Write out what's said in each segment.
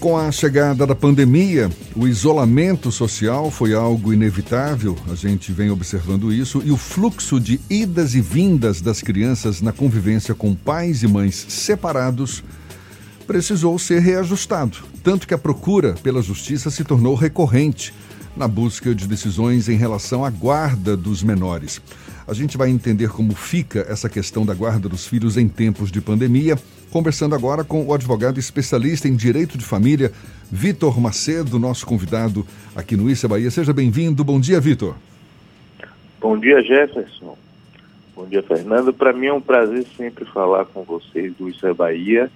Com a chegada da pandemia, o isolamento social foi algo inevitável, a gente vem observando isso, e o fluxo de idas e vindas das crianças na convivência com pais e mães separados precisou ser reajustado, tanto que a procura pela justiça se tornou recorrente na busca de decisões em relação à guarda dos menores. A gente vai entender como fica essa questão da guarda dos filhos em tempos de pandemia Conversando agora com o advogado especialista em direito de família, Vitor Macedo, nosso convidado aqui no Issa Bahia. Seja bem-vindo. Bom dia, Vitor. Bom dia, Jefferson. Bom dia, Fernando. Para mim é um prazer sempre falar com vocês do Issa Bahia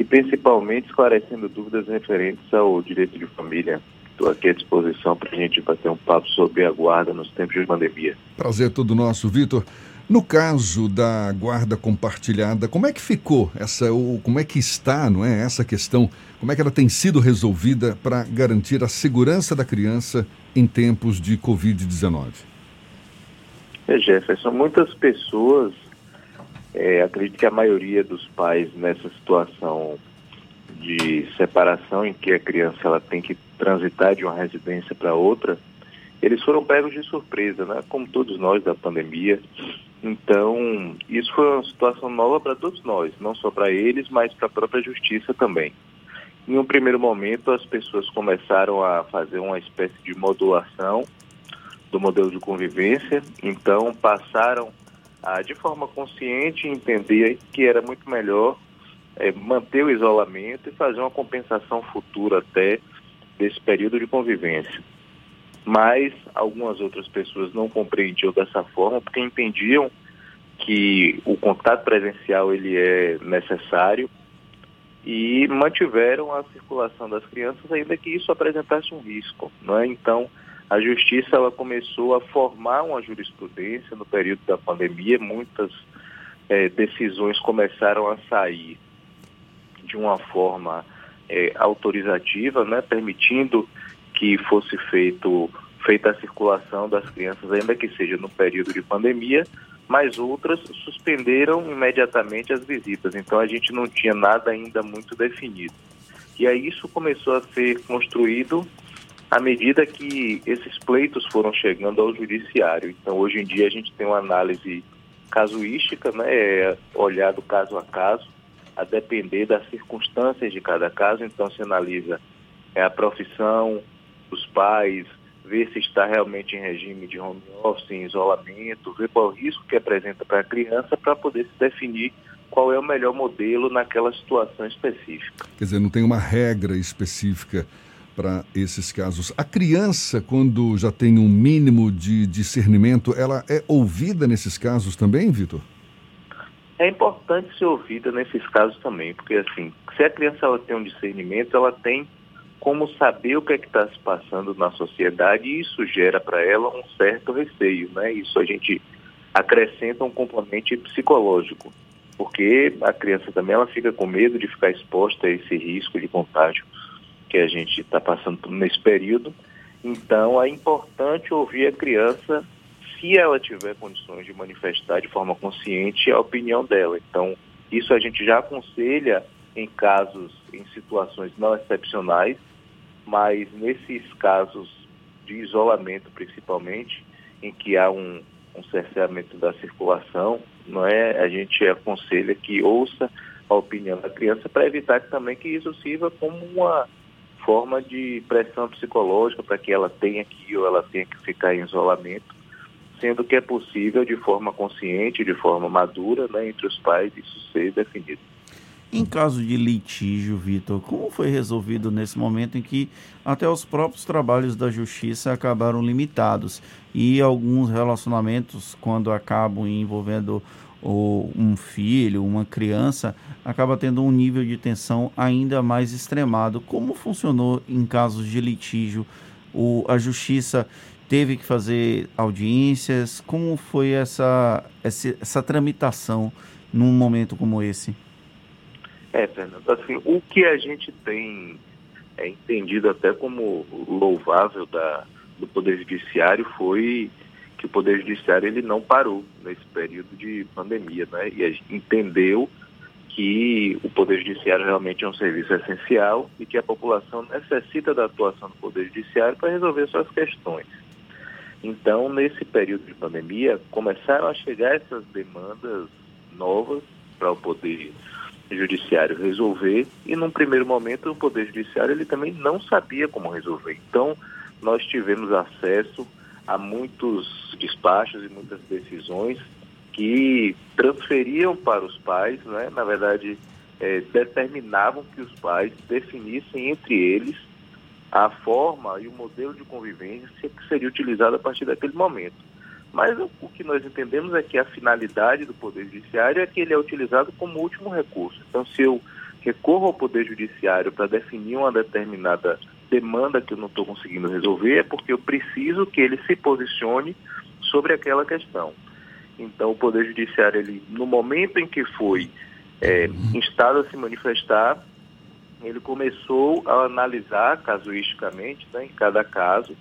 e principalmente esclarecendo dúvidas referentes ao direito de família. Estou aqui à disposição para a gente bater um papo sobre a guarda nos tempos de pandemia. Prazer todo nosso, Vitor. No caso da guarda compartilhada, como é que ficou essa, ou como é que está, não é, essa questão? Como é que ela tem sido resolvida para garantir a segurança da criança em tempos de Covid-19? É, Jefferson, muitas pessoas, é, acredito que a maioria dos pais nessa situação de separação em que a criança ela tem que transitar de uma residência para outra, eles foram pegos de surpresa, né? Como todos nós da pandemia. Então, isso foi uma situação nova para todos nós, não só para eles, mas para a própria justiça também. Em um primeiro momento, as pessoas começaram a fazer uma espécie de modulação do modelo de convivência, então passaram a, de forma consciente, entender que era muito melhor é, manter o isolamento e fazer uma compensação futura até desse período de convivência mas algumas outras pessoas não compreendiam dessa forma porque entendiam que o contato presencial ele é necessário e mantiveram a circulação das crianças ainda que isso apresentasse um risco, não é? Então a justiça ela começou a formar uma jurisprudência no período da pandemia, muitas é, decisões começaram a sair de uma forma é, autorizativa, né, permitindo que fosse feito, feita a circulação das crianças, ainda que seja no período de pandemia, mas outras suspenderam imediatamente as visitas. Então a gente não tinha nada ainda muito definido. E aí isso começou a ser construído à medida que esses pleitos foram chegando ao judiciário. Então hoje em dia a gente tem uma análise casuística, né, é olhado caso a caso, a depender das circunstâncias de cada caso. Então se analisa é, a profissão, dos pais, ver se está realmente em regime de home office, em isolamento, ver qual é o risco que apresenta para a criança para poder se definir qual é o melhor modelo naquela situação específica. Quer dizer, não tem uma regra específica para esses casos. A criança, quando já tem um mínimo de discernimento, ela é ouvida nesses casos também, Vitor? É importante ser ouvida nesses casos também, porque assim, se a criança ela tem um discernimento, ela tem como saber o que é está se passando na sociedade e isso gera para ela um certo receio, né? Isso a gente acrescenta um componente psicológico, porque a criança também ela fica com medo de ficar exposta a esse risco de contágio que a gente está passando nesse período. Então é importante ouvir a criança se ela tiver condições de manifestar de forma consciente a opinião dela. Então isso a gente já aconselha em casos, em situações não excepcionais, mas nesses casos de isolamento principalmente, em que há um, um cerceamento da circulação, não é? A gente aconselha que ouça a opinião da criança para evitar também que isso sirva como uma forma de pressão psicológica para que ela tenha que ou ela tenha que ficar em isolamento, sendo que é possível de forma consciente, de forma madura, né, entre os pais isso ser definido. Em caso de litígio, Vitor, como foi resolvido nesse momento em que até os próprios trabalhos da justiça acabaram limitados e alguns relacionamentos, quando acabam envolvendo um filho, uma criança, acaba tendo um nível de tensão ainda mais extremado. Como funcionou em casos de litígio? O, a justiça teve que fazer audiências? Como foi essa, essa, essa tramitação num momento como esse? É, Fernando, assim, o que a gente tem é, entendido até como louvável da, do Poder Judiciário foi que o Poder Judiciário ele não parou nesse período de pandemia, né? E a gente entendeu que o Poder Judiciário realmente é um serviço essencial e que a população necessita da atuação do Poder Judiciário para resolver suas questões. Então, nesse período de pandemia, começaram a chegar essas demandas novas para o Poder Judiciário resolver e, num primeiro momento, o Poder Judiciário ele também não sabia como resolver. Então, nós tivemos acesso a muitos despachos e muitas decisões que transferiam para os pais, né? na verdade, é, determinavam que os pais definissem entre eles a forma e o modelo de convivência que seria utilizado a partir daquele momento. Mas o que nós entendemos é que a finalidade do Poder Judiciário é que ele é utilizado como último recurso. Então, se eu recorro ao Poder Judiciário para definir uma determinada demanda que eu não estou conseguindo resolver, é porque eu preciso que ele se posicione sobre aquela questão. Então, o Poder Judiciário, ele, no momento em que foi é, instado a se manifestar, ele começou a analisar casuisticamente, né, em cada caso,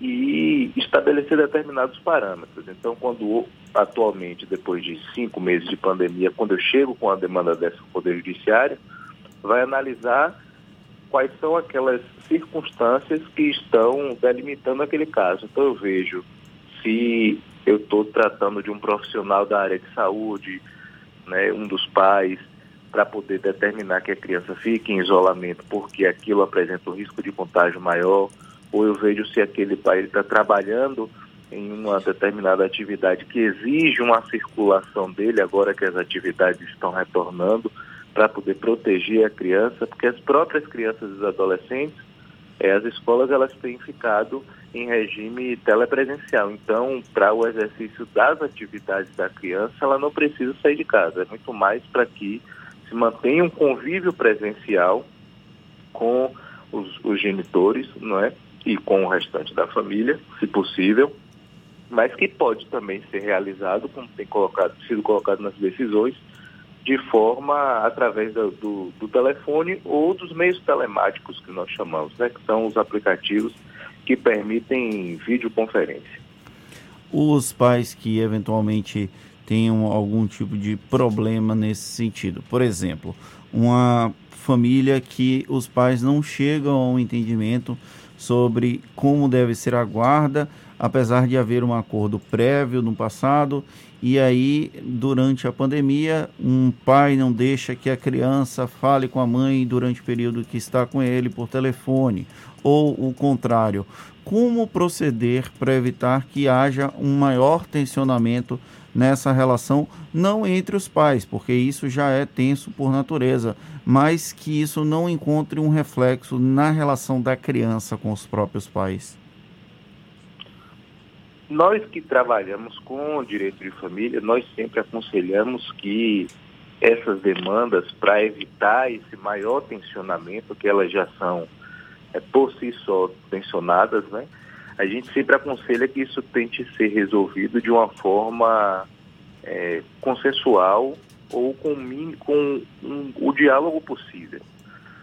e estabelecer determinados parâmetros. Então, quando atualmente, depois de cinco meses de pandemia, quando eu chego com a demanda dessa Poder Judiciário, vai analisar quais são aquelas circunstâncias que estão delimitando aquele caso. Então, eu vejo se eu estou tratando de um profissional da área de saúde, né, um dos pais, para poder determinar que a criança fique em isolamento porque aquilo apresenta um risco de contágio maior, ou eu vejo se aquele pai está trabalhando em uma determinada atividade que exige uma circulação dele, agora que as atividades estão retornando, para poder proteger a criança, porque as próprias crianças e os adolescentes, é, as escolas elas têm ficado em regime telepresencial. Então, para o exercício das atividades da criança, ela não precisa sair de casa. É muito mais para que se mantenha um convívio presencial com os, os genitores, não é? E com o restante da família, se possível, mas que pode também ser realizado, como tem colocado, sido colocado nas decisões, de forma através do, do, do, telefone ou dos meios telemáticos que nós chamamos, né, que são os aplicativos que permitem videoconferência. Os pais que eventualmente tenham algum tipo de problema nesse sentido, por exemplo, uma família que os pais não chegam a um entendimento sobre como deve ser a guarda, apesar de haver um acordo prévio no passado, e aí, durante a pandemia, um pai não deixa que a criança fale com a mãe durante o período que está com ele por telefone, ou o contrário. Como proceder para evitar que haja um maior tensionamento nessa relação, não entre os pais, porque isso já é tenso por natureza, mas que isso não encontre um reflexo na relação da criança com os próprios pais? Nós que trabalhamos com direito de família, nós sempre aconselhamos que essas demandas, para evitar esse maior tensionamento, que elas já são é, por si só tensionadas, né? a gente sempre aconselha que isso tente ser resolvido de uma forma é, consensual ou com, com um, o diálogo possível.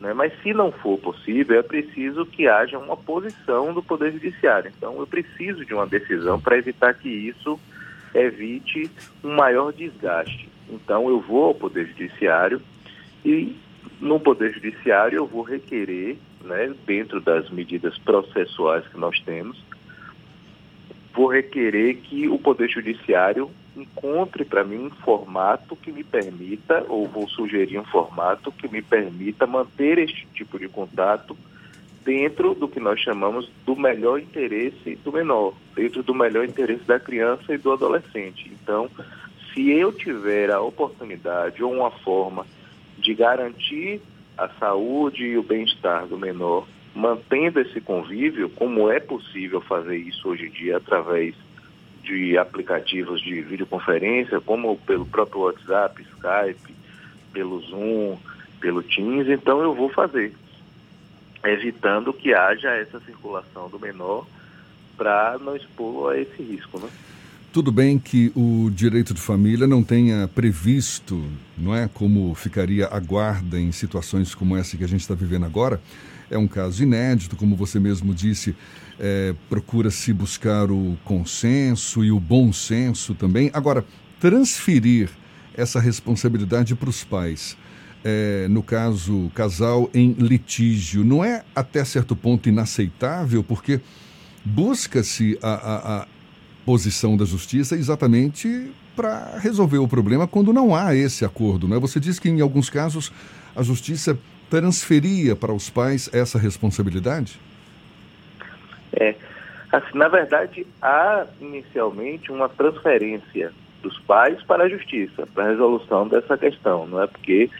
Né? Mas se não for possível, é preciso que haja uma posição do Poder Judiciário. Então, eu preciso de uma decisão para evitar que isso evite um maior desgaste. Então, eu vou ao Poder Judiciário e no Poder Judiciário eu vou requerer, né, dentro das medidas processuais que nós temos, vou requerer que o Poder Judiciário encontre para mim um formato que me permita, ou vou sugerir um formato que me permita manter este tipo de contato dentro do que nós chamamos do melhor interesse do menor, dentro do melhor interesse da criança e do adolescente. Então, se eu tiver a oportunidade ou uma forma de garantir a saúde e o bem-estar do menor, mantendo esse convívio, como é possível fazer isso hoje em dia através de aplicativos de videoconferência, como pelo próprio WhatsApp, Skype, pelo Zoom, pelo Teams, então eu vou fazer, evitando que haja essa circulação do menor para não expô-lo a esse risco, né? Tudo bem que o direito de família não tenha previsto, não é, como ficaria a guarda em situações como essa que a gente está vivendo agora. É um caso inédito, como você mesmo disse, é, procura-se buscar o consenso e o bom senso também. Agora, transferir essa responsabilidade para os pais. É, no caso, casal em litígio, não é até certo ponto inaceitável, porque busca-se a, a, a posição da justiça exatamente para resolver o problema quando não há esse acordo. Né? Você diz que em alguns casos a justiça transferia para os pais essa responsabilidade? É, assim, na verdade, há inicialmente uma transferência dos pais para a justiça, para a resolução dessa questão, não é? Porque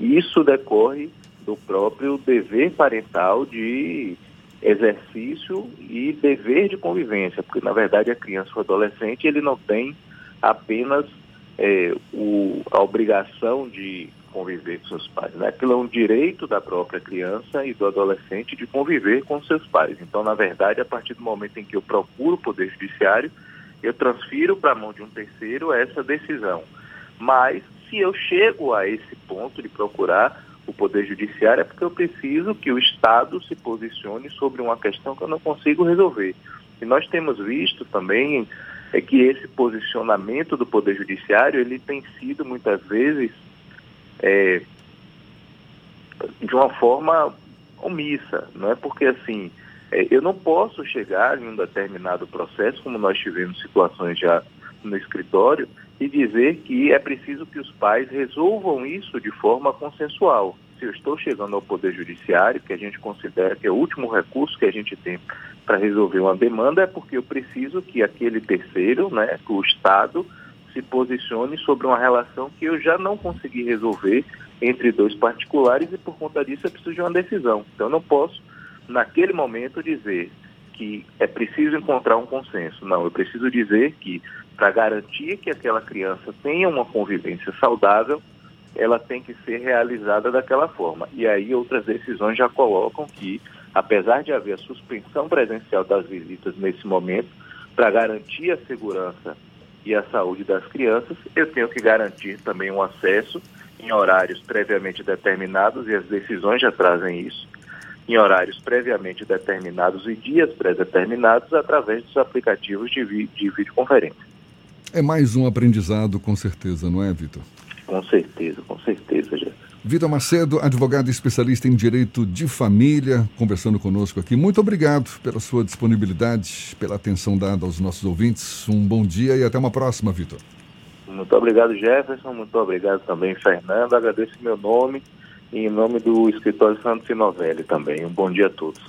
isso decorre do próprio dever parental de exercício e dever de convivência, porque na verdade a criança ou adolescente ele não tem apenas é, o, a obrigação de conviver com seus pais. Né? Aquilo é um direito da própria criança e do adolescente de conviver com seus pais. Então, na verdade, a partir do momento em que eu procuro o Poder Judiciário, eu transfiro para a mão de um terceiro essa decisão. Mas, se eu chego a esse ponto de procurar o Poder Judiciário, é porque eu preciso que o Estado se posicione sobre uma questão que eu não consigo resolver. E nós temos visto também é que esse posicionamento do Poder Judiciário ele tem sido muitas vezes é, de uma forma omissa, não é porque assim, é, eu não posso chegar em um determinado processo, como nós tivemos situações já no escritório, e dizer que é preciso que os pais resolvam isso de forma consensual. Se eu estou chegando ao Poder Judiciário, que a gente considera que é o último recurso que a gente tem para resolver uma demanda, é porque eu preciso que aquele terceiro, né, o Estado, se posicione sobre uma relação que eu já não consegui resolver entre dois particulares e por conta disso eu preciso de uma decisão. Então eu não posso, naquele momento, dizer que é preciso encontrar um consenso. Não, eu preciso dizer que para garantir que aquela criança tenha uma convivência saudável, ela tem que ser realizada daquela forma. E aí outras decisões já colocam que, apesar de haver a suspensão presencial das visitas nesse momento, para garantir a segurança e a saúde das crianças, eu tenho que garantir também um acesso em horários previamente determinados, e as decisões já trazem isso, em horários previamente determinados e dias pré-determinados através dos aplicativos de, vi de videoconferência. É mais um aprendizado, com certeza, não é, Vitor? Com certeza, com certeza, Jefferson. Vitor Macedo, advogado especialista em direito de família, conversando conosco aqui. Muito obrigado pela sua disponibilidade, pela atenção dada aos nossos ouvintes. Um bom dia e até uma próxima, Vitor. Muito obrigado, Jefferson. Muito obrigado também, Fernando. Agradeço meu nome e em nome do escritório Santos Sinovelli também. Um bom dia a todos.